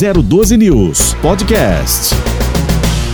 012 News Podcast.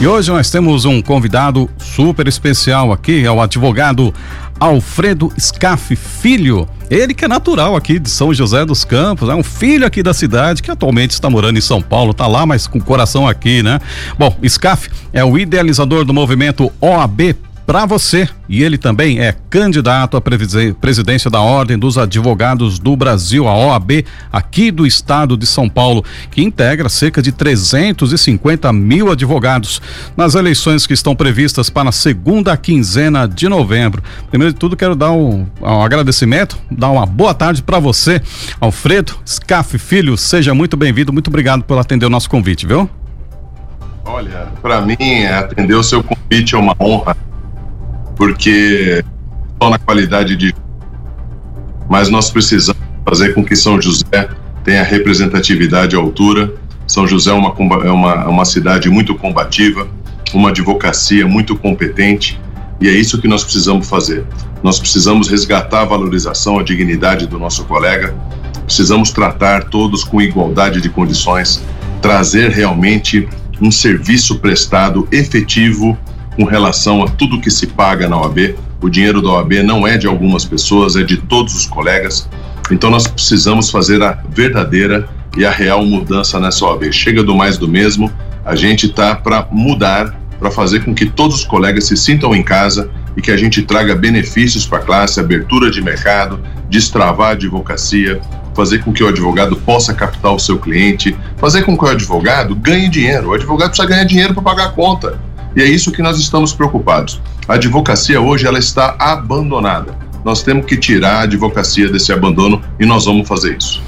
E hoje nós temos um convidado super especial aqui, é o advogado Alfredo Scaff Filho. Ele que é natural aqui de São José dos Campos, é um filho aqui da cidade que atualmente está morando em São Paulo, tá lá, mas com o coração aqui, né? Bom, Scaff é o idealizador do movimento OAB para você. E ele também é candidato à presidência da Ordem dos Advogados do Brasil, a OAB, aqui do estado de São Paulo, que integra cerca de 350 mil advogados nas eleições que estão previstas para a segunda quinzena de novembro. Primeiro de tudo, quero dar um, um agradecimento, dar uma boa tarde para você, Alfredo Scaff Filho. Seja muito bem-vindo, muito obrigado por atender o nosso convite, viu? Olha, para mim, atender o seu convite é uma honra porque só na qualidade de. Mas nós precisamos fazer com que São José tenha representatividade à altura. São José é uma, é uma, é uma cidade muito combativa, uma advocacia muito competente, e é isso que nós precisamos fazer. Nós precisamos resgatar a valorização, a dignidade do nosso colega, precisamos tratar todos com igualdade de condições, trazer realmente um serviço prestado efetivo com relação a tudo que se paga na OAB. O dinheiro da OAB não é de algumas pessoas, é de todos os colegas. Então nós precisamos fazer a verdadeira e a real mudança nessa OAB. Chega do mais do mesmo, a gente está para mudar, para fazer com que todos os colegas se sintam em casa e que a gente traga benefícios para a classe, abertura de mercado, destravar a advocacia, fazer com que o advogado possa captar o seu cliente, fazer com que o advogado ganhe dinheiro. O advogado precisa ganhar dinheiro para pagar a conta. E é isso que nós estamos preocupados. A advocacia hoje ela está abandonada. Nós temos que tirar a advocacia desse abandono e nós vamos fazer isso.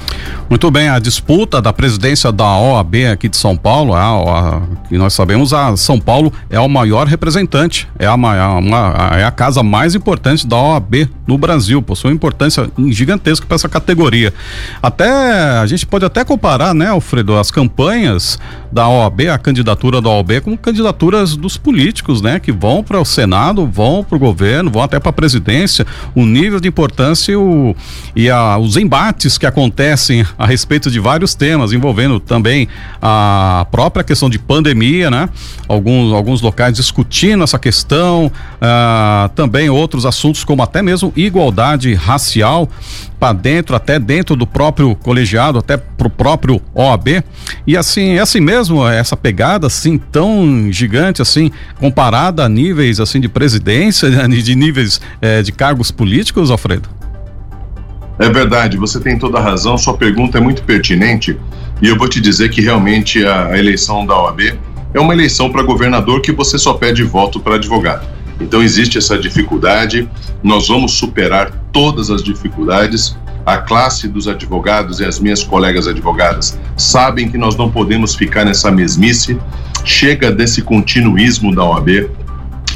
Muito bem, a disputa da presidência da OAB aqui de São Paulo, a, a, que nós sabemos, a São Paulo é o maior representante, é a, uma, é a casa mais importante da OAB no Brasil, possui uma importância gigantesca para essa categoria. Até a gente pode até comparar, né, Alfredo, as campanhas da OAB, a candidatura da OAB, com candidaturas dos políticos, né, que vão para o Senado, vão para o governo, vão até para a presidência. O nível de importância e, o, e a, os embates que acontecem a respeito de vários temas, envolvendo também a própria questão de pandemia, né? Alguns, alguns locais discutindo essa questão, ah, também outros assuntos como até mesmo igualdade racial para dentro, até dentro do próprio colegiado, até pro próprio OAB. E assim, é assim mesmo, essa pegada assim tão gigante assim, comparada a níveis assim de presidência, de níveis eh, de cargos políticos, Alfredo? É verdade, você tem toda a razão, sua pergunta é muito pertinente e eu vou te dizer que realmente a, eleição da OAB é uma eleição para governador que você só pede voto para advogado. Então existe essa dificuldade, nós vamos superar todas as dificuldades. A classe dos advogados e as minhas colegas advogadas sabem que nós não podemos ficar nessa mesmice. Chega desse continuismo da OAB.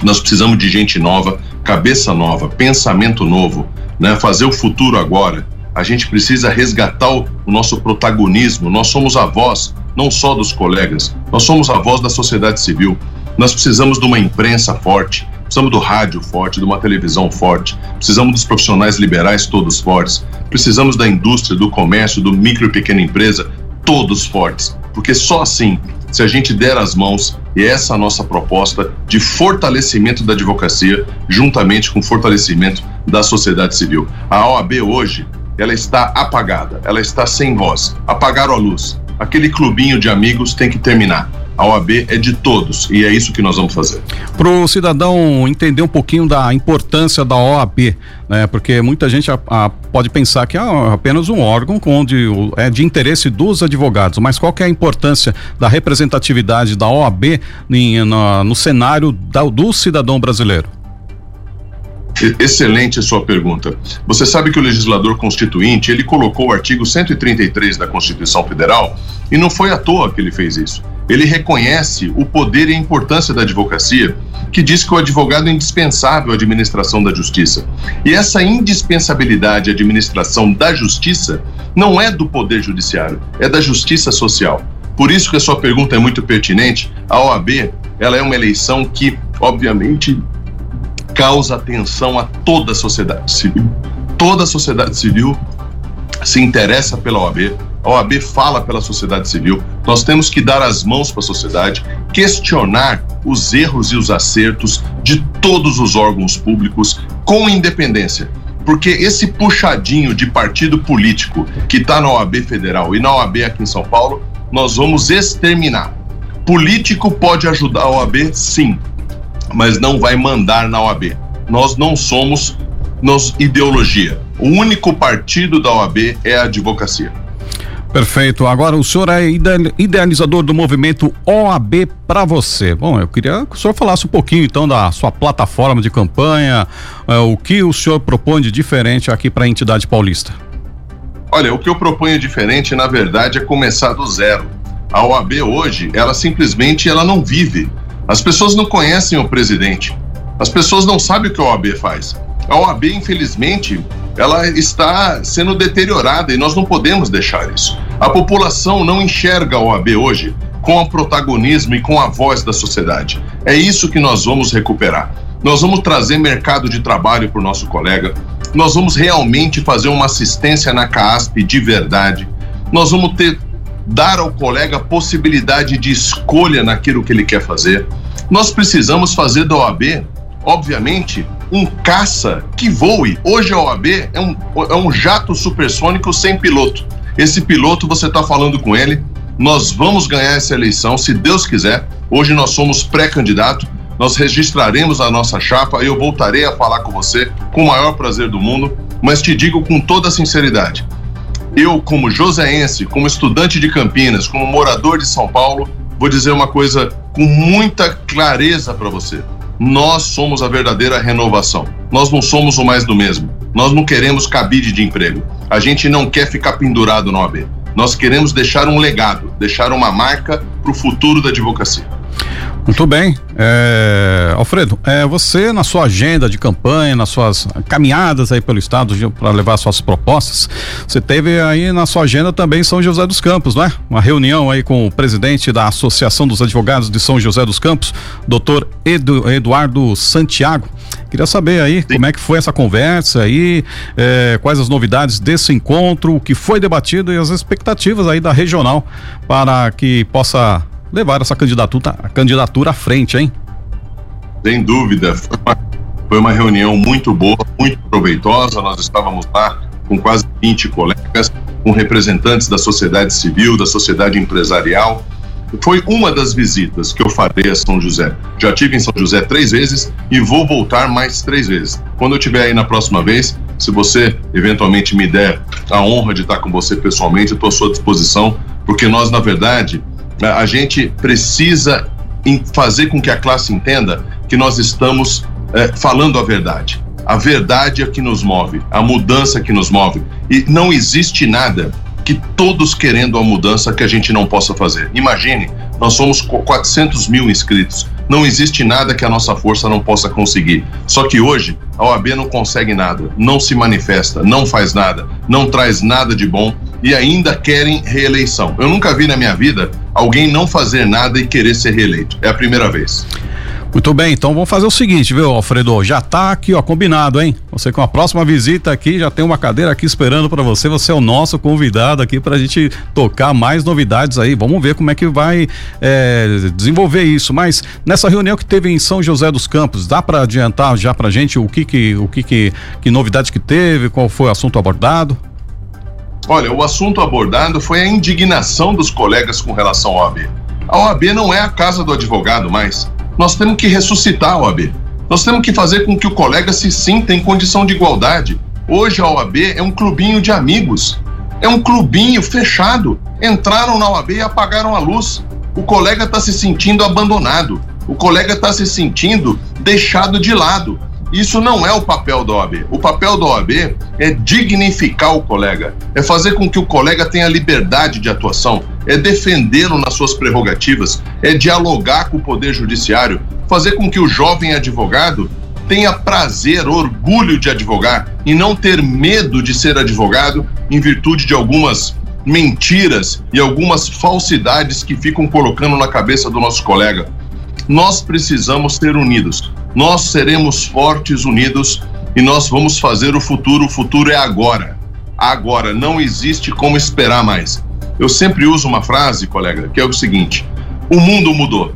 Nós precisamos de gente nova, cabeça nova, pensamento novo né, fazer o futuro agora. A gente precisa resgatar o, nosso protagonismo. Nós somos a voz, não só dos colegas, nós somos a voz da sociedade civil. Nós precisamos de uma imprensa forte, precisamos do rádio forte, de uma televisão forte, precisamos dos profissionais liberais todos fortes, precisamos da indústria, do comércio, do micro e pequena empresa, todos fortes, porque só assim, se a gente der as mãos, e essa é a nossa proposta de fortalecimento da advocacia, juntamente com fortalecimento da sociedade civil. A OAB hoje, ela está apagada, ela está sem voz. Apagaram a luz. Aquele clubinho de amigos tem que terminar. A OAB é de todos e é isso que nós vamos fazer. Para o cidadão entender um pouquinho da importância da OAB, né? Porque muita gente a, a, pode pensar que é apenas um órgão onde é de interesse dos advogados, mas qual que é a importância da representatividade da OAB em, na, no cenário da, do cidadão brasileiro? Excelente a sua pergunta. Você sabe que o legislador constituinte, ele colocou o artigo 133 da Constituição Federal e não foi à toa que ele fez isso. Ele reconhece o poder e a importância da advocacia, que diz que o advogado é indispensável à administração da justiça. E essa indispensabilidade à administração da justiça não é do poder judiciário, é da justiça social. Por isso que a sua pergunta é muito pertinente. A OAB, ela é uma eleição que, obviamente, causa atenção a toda a sociedade civil. Toda a sociedade civil se interessa pela OAB, a OAB fala pela sociedade civil. Nós temos que dar as mãos para a sociedade, questionar os erros e os acertos de todos os órgãos públicos com independência. Porque esse puxadinho de partido político que está na OAB federal e na OAB aqui em São Paulo, nós vamos exterminar. Político pode ajudar a OAB, sim, mas não vai mandar na OAB. Nós não somos nos ideologia. O único partido da OAB é a advocacia. Perfeito. Agora, o senhor é idealizador do movimento OAB para você. Bom, eu queria que o senhor falasse um pouquinho então da sua plataforma de campanha, é, o que o senhor propõe de diferente aqui para a entidade paulista. Olha, o que eu proponho diferente, na verdade, é começar do zero. A OAB hoje, ela simplesmente ela não vive. As pessoas não conhecem o presidente. As pessoas não sabem o que a OAB faz. A OAB, infelizmente, ela está sendo deteriorada e nós não podemos deixar isso. A população não enxerga a OAB hoje com o protagonismo e com a voz da sociedade. É isso que nós vamos recuperar. Nós vamos trazer mercado de trabalho para o nosso colega. Nós vamos realmente fazer uma assistência na CASP de verdade. Nós vamos ter dar ao colega possibilidade de escolha naquilo que ele quer fazer. Nós precisamos fazer da OAB, obviamente, um caça que voe. Hoje a OAB é um, é um jato supersônico sem piloto. Esse piloto, você está falando com ele, nós vamos ganhar essa eleição, se Deus quiser. Hoje nós somos pré-candidato, nós registraremos a nossa chapa, eu voltarei a falar com você com o maior prazer do mundo, mas te digo com toda sinceridade. Eu, como joseense, como estudante de Campinas, como morador de São Paulo, vou dizer uma coisa com muita clareza para você. Nós somos a verdadeira renovação. Nós não somos o mais do mesmo. Nós não queremos cabide de emprego. A gente não quer ficar pendurado no AB. Nós queremos deixar um legado, deixar uma marca para o futuro da advocacia. Muito bem. É, Alfredo, é, você na sua agenda de campanha, nas suas caminhadas aí pelo estado para levar suas propostas, você teve aí na sua agenda também São José dos Campos, não é? Uma reunião aí com o presidente da Associação dos Advogados de São José dos Campos, doutor Edu, Eduardo Santiago. Queria saber aí Sim. como é que foi essa conversa aí, é, quais as novidades desse encontro, o que foi debatido e as expectativas aí da regional para que possa levar essa candidatura, a candidatura à frente, hein? Sem dúvida. Foi uma, foi uma reunião muito boa, muito proveitosa. Nós estávamos lá com quase 20 colegas, com representantes da sociedade civil, da sociedade empresarial. Foi uma das visitas que eu farei a São José. Já tive em São José três vezes e vou voltar mais três vezes. Quando eu estiver aí na próxima vez, se você eventualmente me der a honra de estar com você pessoalmente, estou à sua disposição, porque nós, na verdade, a gente precisa fazer com que a classe entenda que nós estamos é, falando a verdade. A verdade é que nos move, a mudança que nos move. E não existe nada que todos querendo a mudança que a gente não possa fazer. Imagine, nós somos 400 mil inscritos. Não existe nada que a nossa força não possa conseguir. Só que hoje a OAB não consegue nada, não se manifesta, não faz nada, não traz nada de bom e ainda querem reeleição. Eu nunca vi na minha vida alguém não fazer nada e querer ser reeleito. É a primeira vez. Muito bem, então vamos fazer o seguinte, viu, Alfredo? Já tá aqui, ó, combinado, hein? Você com a próxima visita aqui já tem uma cadeira aqui esperando para você. Você é o nosso convidado aqui para a gente tocar mais novidades aí. Vamos ver como é que vai é, desenvolver isso. Mas nessa reunião que teve em São José dos Campos, dá para adiantar já para gente o que que o que que, que novidade que teve, qual foi o assunto abordado? Olha, o assunto abordado foi a indignação dos colegas com relação à OAB. A OAB não é a casa do advogado mais. Nós temos que ressuscitar a OAB. Nós temos que fazer com que o colega se sinta em condição de igualdade. Hoje a OAB é um clubinho de amigos. É um clubinho fechado. Entraram na OAB e apagaram a luz. O colega está se sentindo abandonado. O colega está se sentindo deixado de lado. Isso não é o papel da OAB. O papel da OAB é dignificar o colega, é fazer com que o colega tenha liberdade de atuação, é defendê-lo nas suas prerrogativas, é dialogar com o Poder Judiciário, fazer com que o jovem advogado tenha prazer, orgulho de advogar e não ter medo de ser advogado em virtude de algumas mentiras e algumas falsidades que ficam colocando na cabeça do nosso colega. Nós precisamos ser unidos. Nós seremos fortes unidos e nós vamos fazer o futuro. O futuro é agora. Agora, não existe como esperar mais. Eu sempre uso uma frase, colega, que é o seguinte: o mundo mudou,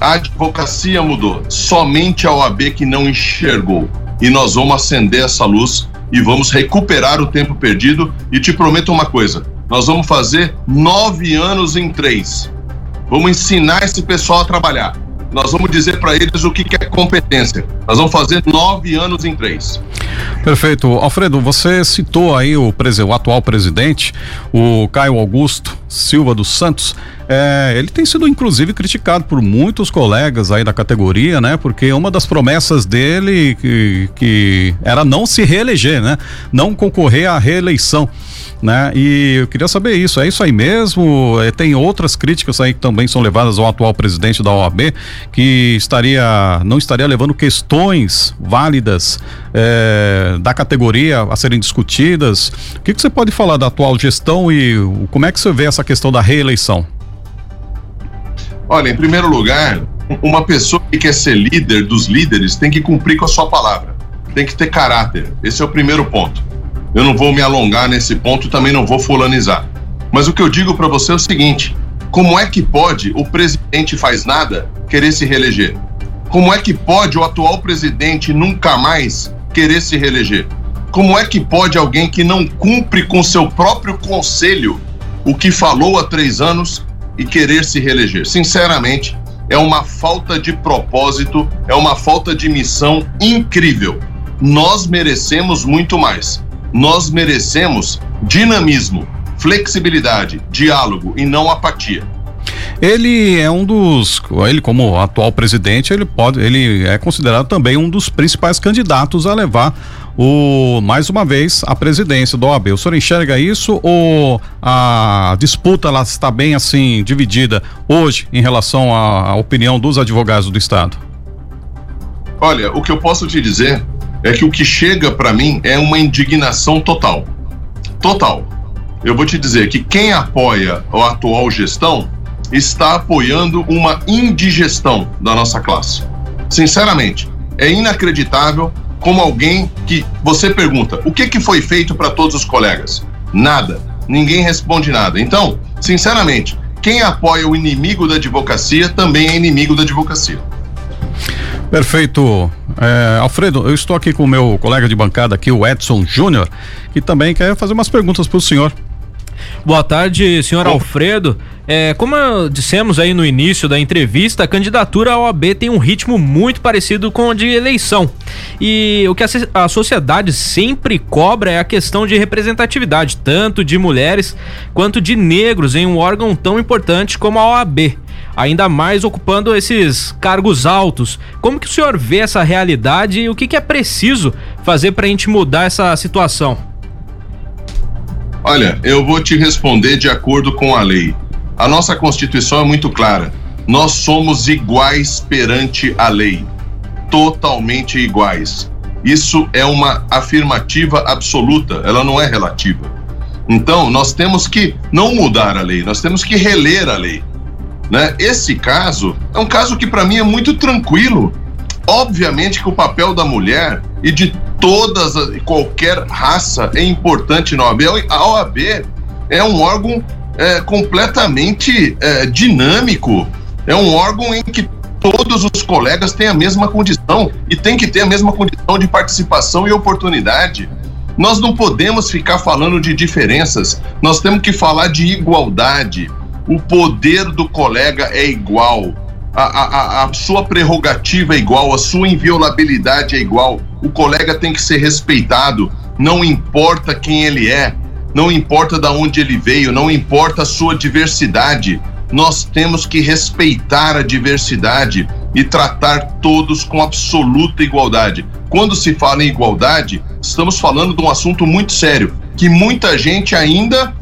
a advocacia mudou, somente a OAB que não enxergou. E nós vamos acender essa luz e vamos recuperar o tempo perdido. E te prometo uma coisa: nós vamos fazer nove anos em três. Vamos ensinar esse pessoal a trabalhar. Nós vamos dizer para eles o que, que é competência. Nós vamos fazer nove anos em três. Perfeito. Alfredo, você citou aí o, o atual presidente, o Caio Augusto Silva dos Santos. É, ele tem sido inclusive criticado por muitos colegas aí da categoria, né? Porque uma das promessas dele que, que era não se reeleger, né? Não concorrer à reeleição né? E eu queria saber isso, é isso aí mesmo? É, tem outras críticas aí que também são levadas ao atual presidente da OAB, que estaria, não estaria levando questões válidas é, da categoria a serem discutidas. O que, que você pode falar da atual gestão e como é que você vê essa questão da reeleição? Olha, em primeiro lugar, uma pessoa que quer ser líder dos líderes tem que cumprir com a sua palavra, tem que ter caráter. Esse é o primeiro ponto. Eu não vou me alongar nesse ponto, também não vou fulanizar. Mas o que eu digo para você é o seguinte: como é que pode o presidente faz nada querer se reeleger? Como é que pode o atual presidente nunca mais querer se reeleger? Como é que pode alguém que não cumpre com seu próprio conselho o que falou há três anos e querer se reeleger? Sinceramente, é uma falta de propósito, é uma falta de missão incrível. Nós merecemos muito mais nós merecemos dinamismo, flexibilidade, diálogo e não apatia. Ele é um dos, ele como atual presidente, ele pode, ele é considerado também um dos principais candidatos a levar o mais uma vez a presidência do OAB. O senhor enxerga isso ou a disputa ela está bem assim dividida hoje em relação à, à opinião dos advogados do estado? Olha, o que eu posso te dizer é que o que chega para mim é uma indignação total. Total. Eu vou te dizer que quem apoia a atual gestão está apoiando uma indigestão da nossa classe. Sinceramente, é inacreditável como alguém que você pergunta: o que, que foi feito para todos os colegas? Nada. Ninguém responde nada. Então, sinceramente, quem apoia o inimigo da advocacia também é inimigo da advocacia. Perfeito. É, Alfredo, eu estou aqui com o meu colega de bancada aqui, o Edson Júnior, que também quer fazer umas perguntas para o senhor. Boa tarde, senhor Alfredo. É, como dissemos aí no início da entrevista, a candidatura à OAB tem um ritmo muito parecido com o de eleição. E o que a, a sociedade sempre cobra é a questão de representatividade, tanto de mulheres quanto de negros em um órgão tão importante como a OAB ainda mais ocupando esses cargos altos. Como que o senhor vê essa realidade e o que, que é preciso fazer para a gente mudar essa situação? Olha, eu vou te responder de acordo com a lei. A nossa Constituição é muito clara. Nós somos iguais perante a lei. Totalmente iguais. Isso é uma afirmativa absoluta, ela não é relativa. Então, nós temos que não mudar a lei, nós temos que reler a lei. Né? Esse caso é um caso que para mim é muito tranquilo. Obviamente que o papel da mulher e de todas qualquer raça é importante na OAB. A OAB é um órgão é, completamente é, dinâmico. É um órgão em que todos os colegas têm a mesma condição e tem que ter a mesma condição de participação e oportunidade. Nós não podemos ficar falando de diferenças, nós temos que falar de igualdade o poder do colega é igual, a, a, a, sua prerrogativa é igual, a sua inviolabilidade é igual. O colega tem que ser respeitado, não importa quem ele é, não importa de onde ele veio, não importa a sua diversidade. Nós temos que respeitar a diversidade e tratar todos com absoluta igualdade. Quando se fala em igualdade, estamos falando de um assunto muito sério, que muita gente ainda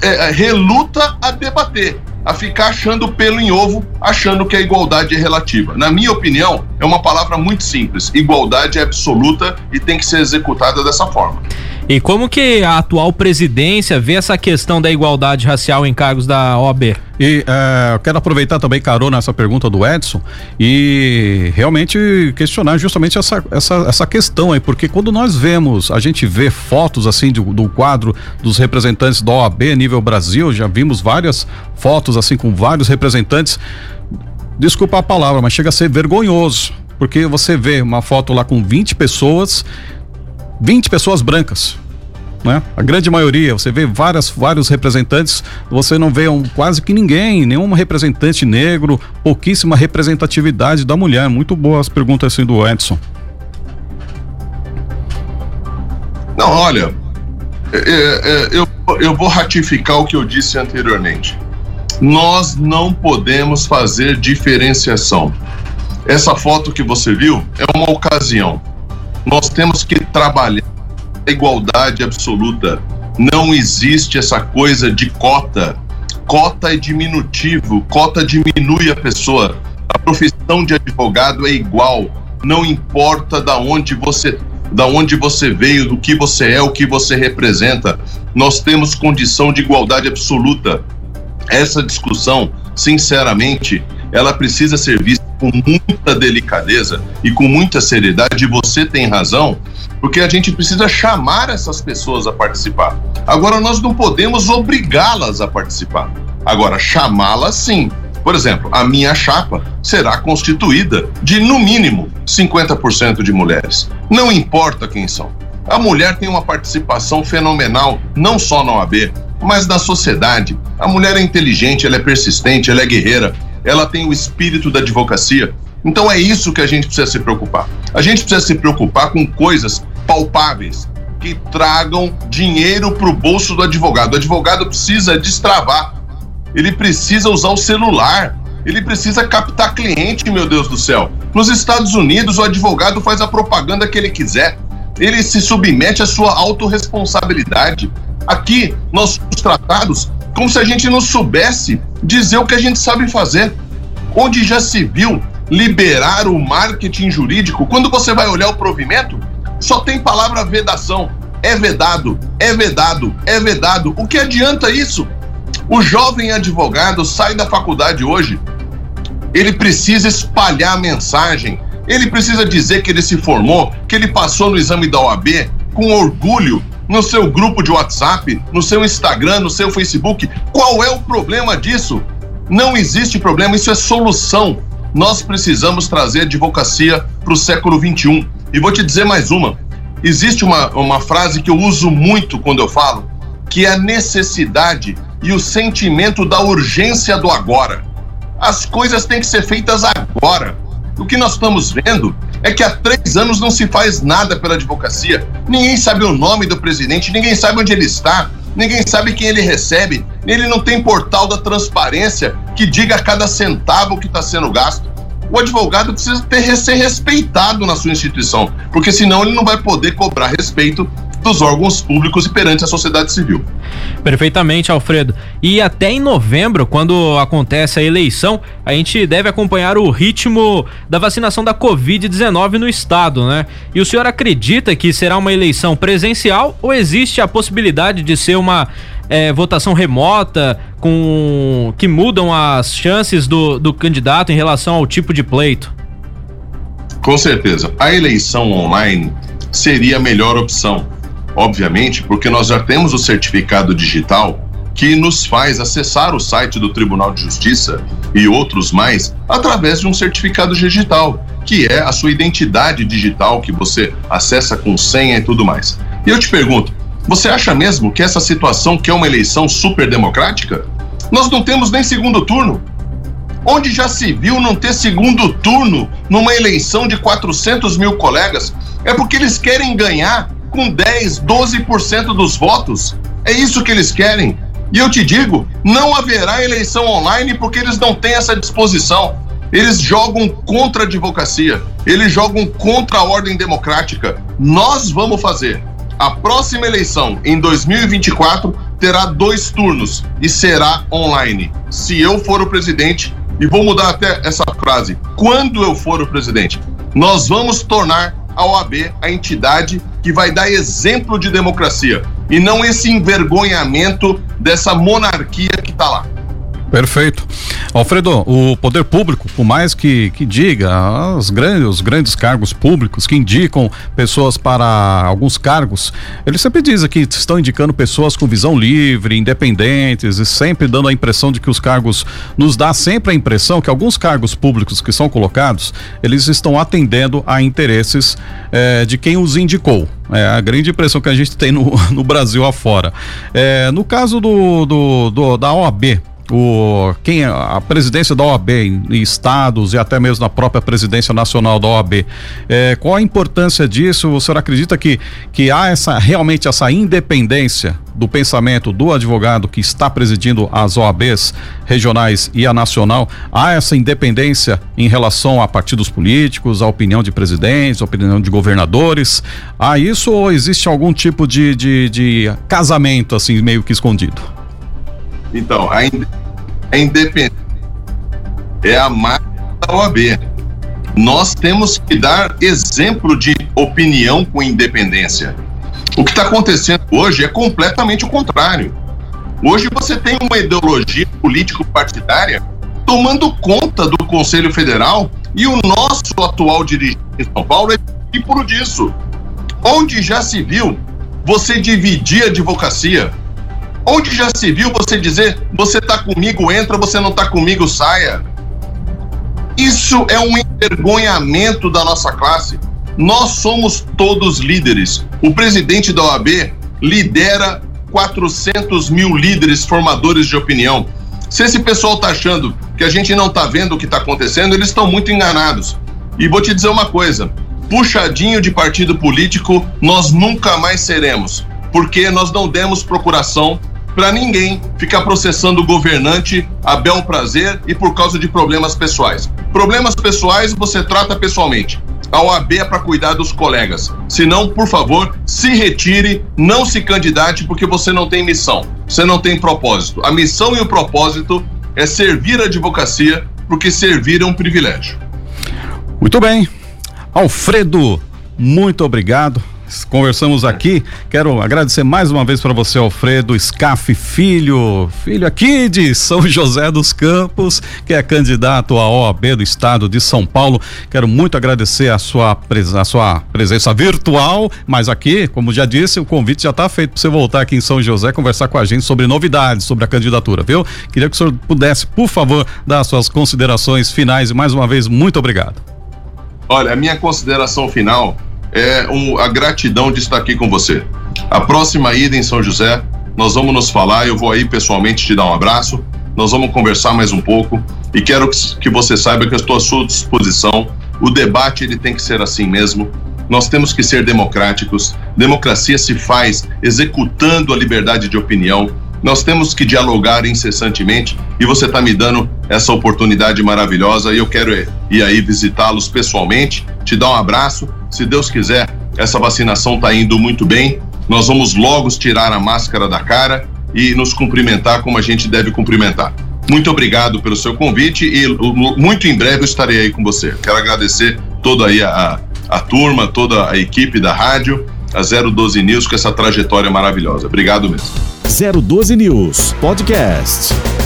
é, reluta a debater, a ficar achando pelo em ovo, achando que a igualdade é relativa. Na minha opinião, é uma palavra muito simples: igualdade é absoluta e tem que ser executada dessa forma. E como que a atual presidência vê essa questão da igualdade racial em cargos da OAB? E é, eu quero aproveitar também carona essa pergunta do Edson e realmente questionar justamente essa, essa, essa questão aí, porque quando nós vemos, a gente vê fotos assim do, do quadro dos representantes da OAB nível Brasil, já vimos várias fotos assim com vários representantes. Desculpa a palavra, mas chega a ser vergonhoso, porque você vê uma foto lá com 20 pessoas, 20 pessoas brancas, né? A grande maioria, você vê várias, vários representantes, você não vê um, quase que ninguém, nenhum representante negro, pouquíssima representatividade da mulher. Muito boas perguntas assim do Edson. Não, olha, é, é, eu, eu vou ratificar o que eu disse anteriormente. Nós não podemos fazer diferenciação. Essa foto que você viu é uma ocasião. Nós temos que trabalhar igualdade absoluta. Não existe essa coisa de cota. Cota é diminutivo, cota diminui a pessoa. A profissão de advogado é igual, não importa da onde você da onde você veio, do que você é, o que você representa. Nós temos condição de igualdade absoluta. Essa discussão, sinceramente, ela precisa ser vista com muita delicadeza e com muita seriedade. E você tem razão porque a gente precisa chamar essas pessoas a participar. Agora, nós não podemos obrigá-las a participar. Agora, chamá-las sim. Por exemplo, a minha chapa será constituída de, no mínimo, 50% de mulheres. Não importa quem são. A mulher tem uma participação fenomenal, não só na OAB, mas na sociedade. A mulher é inteligente, ela é persistente, ela é guerreira, ela tem o espírito da advocacia. Então é isso que a gente precisa se preocupar. A gente precisa se preocupar com coisas palpáveis que tragam dinheiro para o bolso do advogado. O advogado precisa destravar, ele precisa usar o celular, ele precisa captar cliente, meu Deus do céu. Nos Estados Unidos, o advogado faz a propaganda que ele quiser, ele se submete à sua autorresponsabilidade. Aqui, nós somos tratados como se a gente não soubesse dizer o que a gente sabe fazer. Onde já se viu liberar o marketing jurídico, quando você vai olhar o provimento, só tem palavra vedação. É vedado, é vedado, é vedado. O que adianta isso? O jovem advogado sai da faculdade hoje, ele precisa espalhar a mensagem, ele precisa dizer que ele se formou, que ele passou no exame da OAB com orgulho no seu grupo de WhatsApp, no seu Instagram, no seu Facebook. Qual é o problema disso? Não existe problema, isso é solução. Nós precisamos trazer advocacia para o século 21. E vou te dizer mais uma. Existe uma, uma frase que eu uso muito quando eu falo, que é a necessidade e o sentimento da urgência do agora. As coisas têm que ser feitas agora. O que nós estamos vendo é que há três anos não se faz nada pela advocacia. Ninguém sabe o nome do presidente, ninguém sabe onde ele está, ninguém sabe quem ele recebe, ele não tem portal da transparência que diga cada centavo que está sendo gasto o advogado precisa ter, ser respeitado na sua instituição, porque senão ele não vai poder cobrar respeito dos órgãos públicos e perante a sociedade civil. Perfeitamente, Alfredo. E até em novembro, quando acontece a eleição, a gente deve acompanhar o ritmo da vacinação da Covid-19 no estado, né? E o senhor acredita que será uma eleição presencial ou existe a possibilidade de ser uma é, votação remota com que mudam as chances do, do candidato em relação ao tipo de pleito? Com certeza. A eleição online seria a melhor opção obviamente, porque nós já temos o certificado digital que nos faz acessar o site do Tribunal de Justiça e outros mais através de um certificado digital, que é a sua identidade digital que você acessa com senha e tudo mais. E eu te pergunto, você acha mesmo que essa situação que é uma eleição super democrática? Nós não temos nem segundo turno. Onde já se viu não ter segundo turno numa eleição de 400 mil colegas? É porque eles querem ganhar com 10, 12% dos votos. É isso que eles querem. E eu te digo, não haverá eleição online porque eles não têm essa disposição. Eles jogam contra a advocacia, eles jogam contra a ordem democrática. Nós vamos fazer. A próxima eleição, em 2024, terá dois turnos e será online. Se eu for o presidente, e vou mudar até essa frase: quando eu for o presidente, nós vamos tornar a OAB a entidade que vai dar exemplo de democracia e não esse envergonhamento dessa monarquia que está lá. Perfeito. Alfredo, o poder público, por mais que, que diga os grandes, os grandes cargos públicos que indicam pessoas para alguns cargos, ele sempre diz que estão indicando pessoas com visão livre, independentes e sempre dando a impressão de que os cargos nos dá sempre a impressão que alguns cargos públicos que são colocados, eles estão atendendo a interesses eh, de quem os indicou. É a grande impressão que a gente tem no, no Brasil afora. É, no caso do, do, do da OAB, o quem a presidência da OAB em, em, estados e até mesmo na própria presidência nacional da OAB é, qual a importância disso? O senhor acredita que que há essa realmente essa independência do pensamento do advogado que está presidindo as OABs regionais e a nacional? Há essa independência em relação a partidos políticos a opinião de presidentes a opinião de governadores? Há isso ou existe algum tipo de, de, de casamento assim meio que escondido então, a, a independência é a marca da OAB. Nós temos que dar exemplo de opinião com independência. O que está acontecendo hoje é completamente o contrário. Hoje você tem uma ideologia político-partidária tomando conta do Conselho Federal e o nosso atual dirigente em São Paulo é discípulo disso. Onde já se viu você dividir a advocacia, Onde já se viu você dizer, você tá comigo, entra, você não tá comigo, saia? Isso é um envergonhamento da nossa classe. Nós somos todos líderes. O presidente da OAB lidera 400 mil líderes formadores de opinião. Se esse pessoal tá achando que a gente não tá vendo o que tá acontecendo, eles estão muito enganados. E vou te dizer uma coisa: puxadinho de partido político, nós nunca mais seremos, porque nós não demos procuração para ninguém ficar processando o governante a bel prazer e por causa de problemas pessoais. Problemas pessoais você trata pessoalmente. A OAB é para cuidar dos colegas. Se não, por favor, se retire, não se candidate porque você não tem missão, você não tem propósito. A missão e o propósito é servir a advocacia, porque servir é um privilégio. Muito bem. Alfredo, muito obrigado conversamos aqui. Quero agradecer mais uma vez para você, Alfredo Scaff Filho, filho aqui de São José dos Campos, que é candidato à OAB do Estado de São Paulo. Quero muito agradecer a sua, a sua presença virtual, mas aqui, como já disse, o convite já está feito para você voltar aqui em São José conversar com a gente sobre novidades sobre a candidatura, viu? Queria que o senhor pudesse, por favor, dar suas considerações finais e mais uma vez muito obrigado. Olha, a minha consideração final é um, a gratidão de estar aqui com você. A próxima ida em São José, nós vamos nos falar, eu vou aí pessoalmente te dar um abraço, nós vamos conversar mais um pouco e quero que você saiba que eu estou à sua disposição. O debate ele tem que ser assim mesmo. Nós temos que ser democráticos. Democracia se faz executando a liberdade de opinião, nós temos que dialogar incessantemente e você está me dando essa oportunidade maravilhosa e eu quero ir aí visitá-los pessoalmente, te dar um abraço. Se Deus quiser, essa vacinação está indo muito bem. Nós vamos logo tirar a máscara da cara e nos cumprimentar como a gente deve cumprimentar. Muito obrigado pelo seu convite e muito em breve eu estarei aí com você. Quero agradecer toda aí a, a turma, toda a equipe da rádio, a 012 News com essa trajetória maravilhosa. Obrigado mesmo. 012 News Podcast.